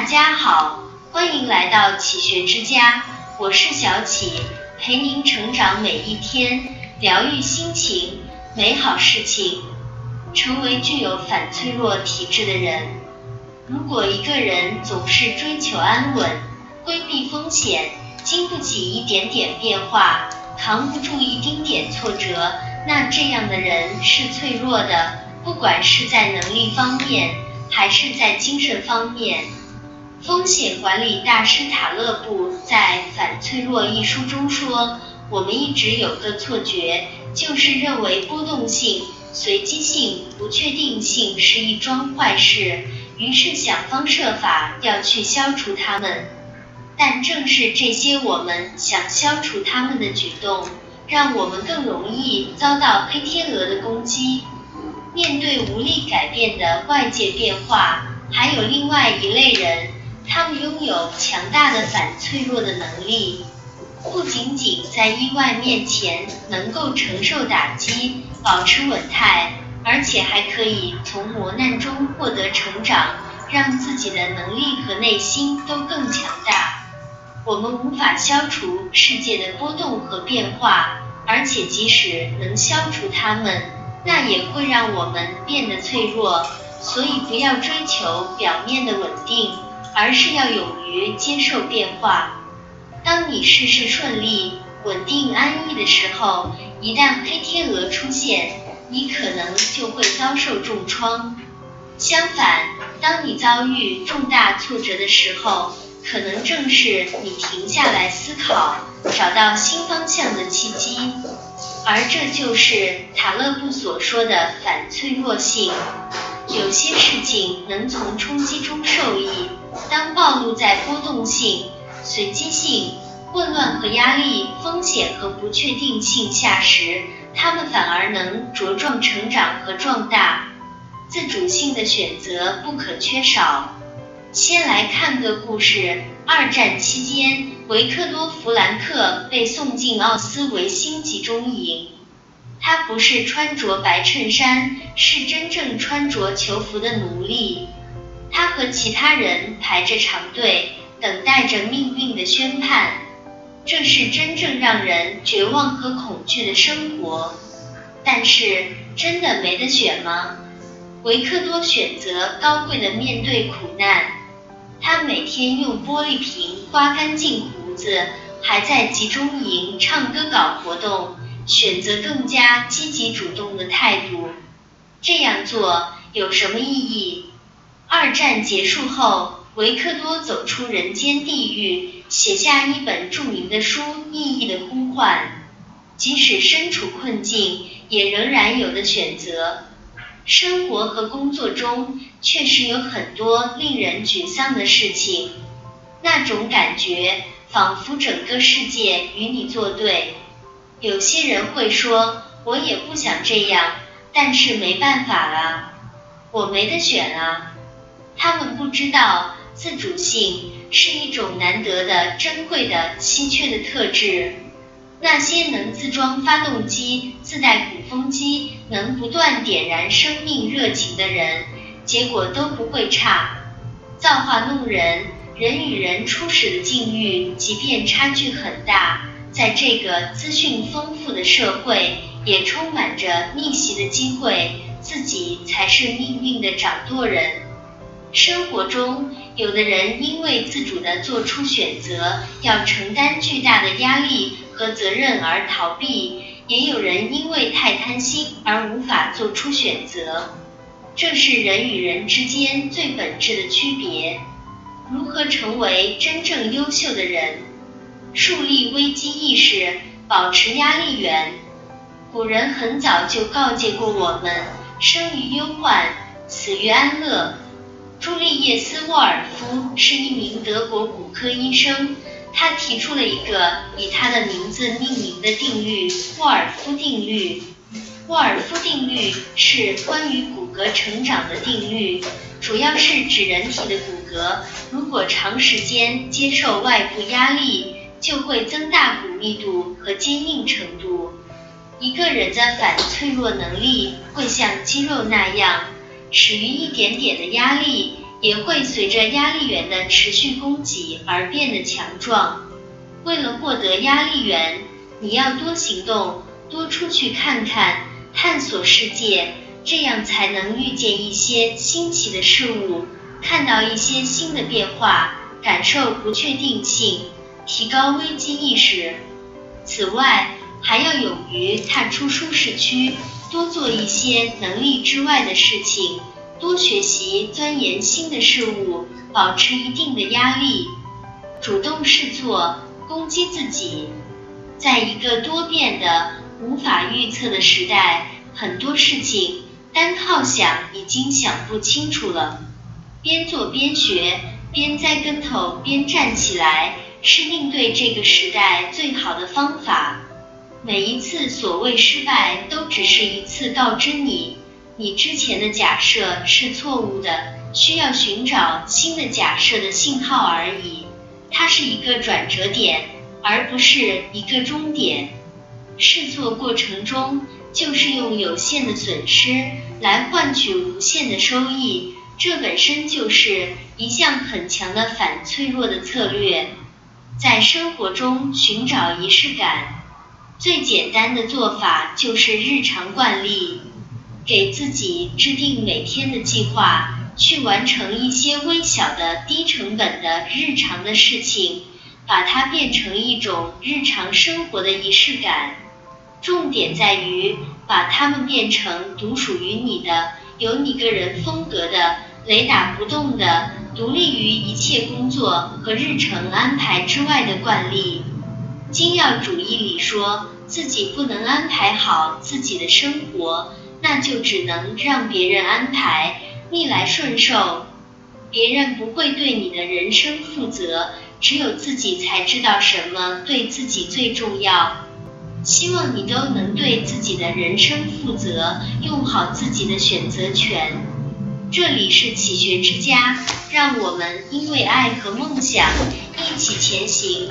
大家好，欢迎来到启学之家，我是小启，陪您成长每一天，疗愈心情，美好事情，成为具有反脆弱体质的人。如果一个人总是追求安稳，规避风险，经不起一点点变化，扛不住一丁点挫折，那这样的人是脆弱的，不管是在能力方面，还是在精神方面。风险管理大师塔勒布在《反脆弱》一书中说：“我们一直有个错觉，就是认为波动性、随机性、不确定性是一桩坏事，于是想方设法要去消除它们。但正是这些我们想消除它们的举动，让我们更容易遭到黑天鹅的攻击。面对无力改变的外界变化，还有另外一类人。”他们拥有强大的反脆弱的能力，不仅仅在意外面前能够承受打击、保持稳态，而且还可以从磨难中获得成长，让自己的能力和内心都更强大。我们无法消除世界的波动和变化，而且即使能消除它们，那也会让我们变得脆弱。所以，不要追求表面的稳定。而是要勇于接受变化。当你事事顺利、稳定安逸的时候，一旦黑天鹅出现，你可能就会遭受重创。相反，当你遭遇重大挫折的时候，可能正是你停下来思考、找到新方向的契机。而这就是塔勒布所说的反脆弱性。有些事情能从冲击中受益。当暴露在波动性、随机性、混乱和压力、风险和不确定性下时，他们反而能茁壮成长和壮大。自主性的选择不可缺少。先来看个故事：二战期间，维克多·弗兰克被送进奥斯维辛集中营。他不是穿着白衬衫，是真正穿着囚服的奴隶。他和其他人排着长队，等待着命运的宣判。这是真正让人绝望和恐惧的生活。但是，真的没得选吗？维克多选择高贵的面对苦难。他每天用玻璃瓶刮干净胡子，还在集中营唱歌搞活动，选择更加积极主动的态度。这样做有什么意义？二战结束后，维克多走出人间地狱，写下一本著名的书《意义的呼唤》。即使身处困境，也仍然有的选择。生活和工作中确实有很多令人沮丧的事情，那种感觉仿佛整个世界与你作对。有些人会说：“我也不想这样，但是没办法啊，我没得选啊。”他们不知道，自主性是一种难得的、珍贵的、稀缺的特质。那些能自装发动机、自带鼓风机、能不断点燃生命热情的人，结果都不会差。造化弄人，人与人初始的境遇，即便差距很大，在这个资讯丰富的社会，也充满着逆袭的机会。自己才是命运的掌舵人。生活中，有的人因为自主的做出选择，要承担巨大的压力和责任而逃避；也有人因为太贪心而无法做出选择。这是人与人之间最本质的区别。如何成为真正优秀的人？树立危机意识，保持压力源。古人很早就告诫过我们：生于忧患，死于安乐。朱利叶斯·沃尔夫是一名德国骨科医生，他提出了一个以他的名字命名的定律——沃尔夫定律。沃尔夫定律是关于骨骼成长的定律，主要是指人体的骨骼如果长时间接受外部压力，就会增大骨密度和坚硬程度。一个人的反脆弱能力会像肌肉那样。始于一点点的压力，也会随着压力源的持续供给而变得强壮。为了获得压力源，你要多行动，多出去看看，探索世界，这样才能遇见一些新奇的事物，看到一些新的变化，感受不确定性，提高危机意识。此外，还要勇于踏出舒适区，多做一些能力之外的事情，多学习钻研新的事物，保持一定的压力，主动试做，攻击自己。在一个多变的、无法预测的时代，很多事情单靠想已经想不清楚了。边做边学，边栽跟头边站起来，是应对这个时代最好的方法。每一次所谓失败，都只是一次告知你，你之前的假设是错误的，需要寻找新的假设的信号而已。它是一个转折点，而不是一个终点。试错过程中，就是用有限的损失来换取无限的收益，这本身就是一项很强的反脆弱的策略。在生活中寻找仪式感。最简单的做法就是日常惯例，给自己制定每天的计划，去完成一些微小的、低成本的日常的事情，把它变成一种日常生活的仪式感。重点在于把它们变成独属于你的、有你个人风格的、雷打不动的、独立于一切工作和日程安排之外的惯例。精要主义里说，自己不能安排好自己的生活，那就只能让别人安排，逆来顺受。别人不会对你的人生负责，只有自己才知道什么对自己最重要。希望你都能对自己的人生负责，用好自己的选择权。这里是启学之家，让我们因为爱和梦想一起前行。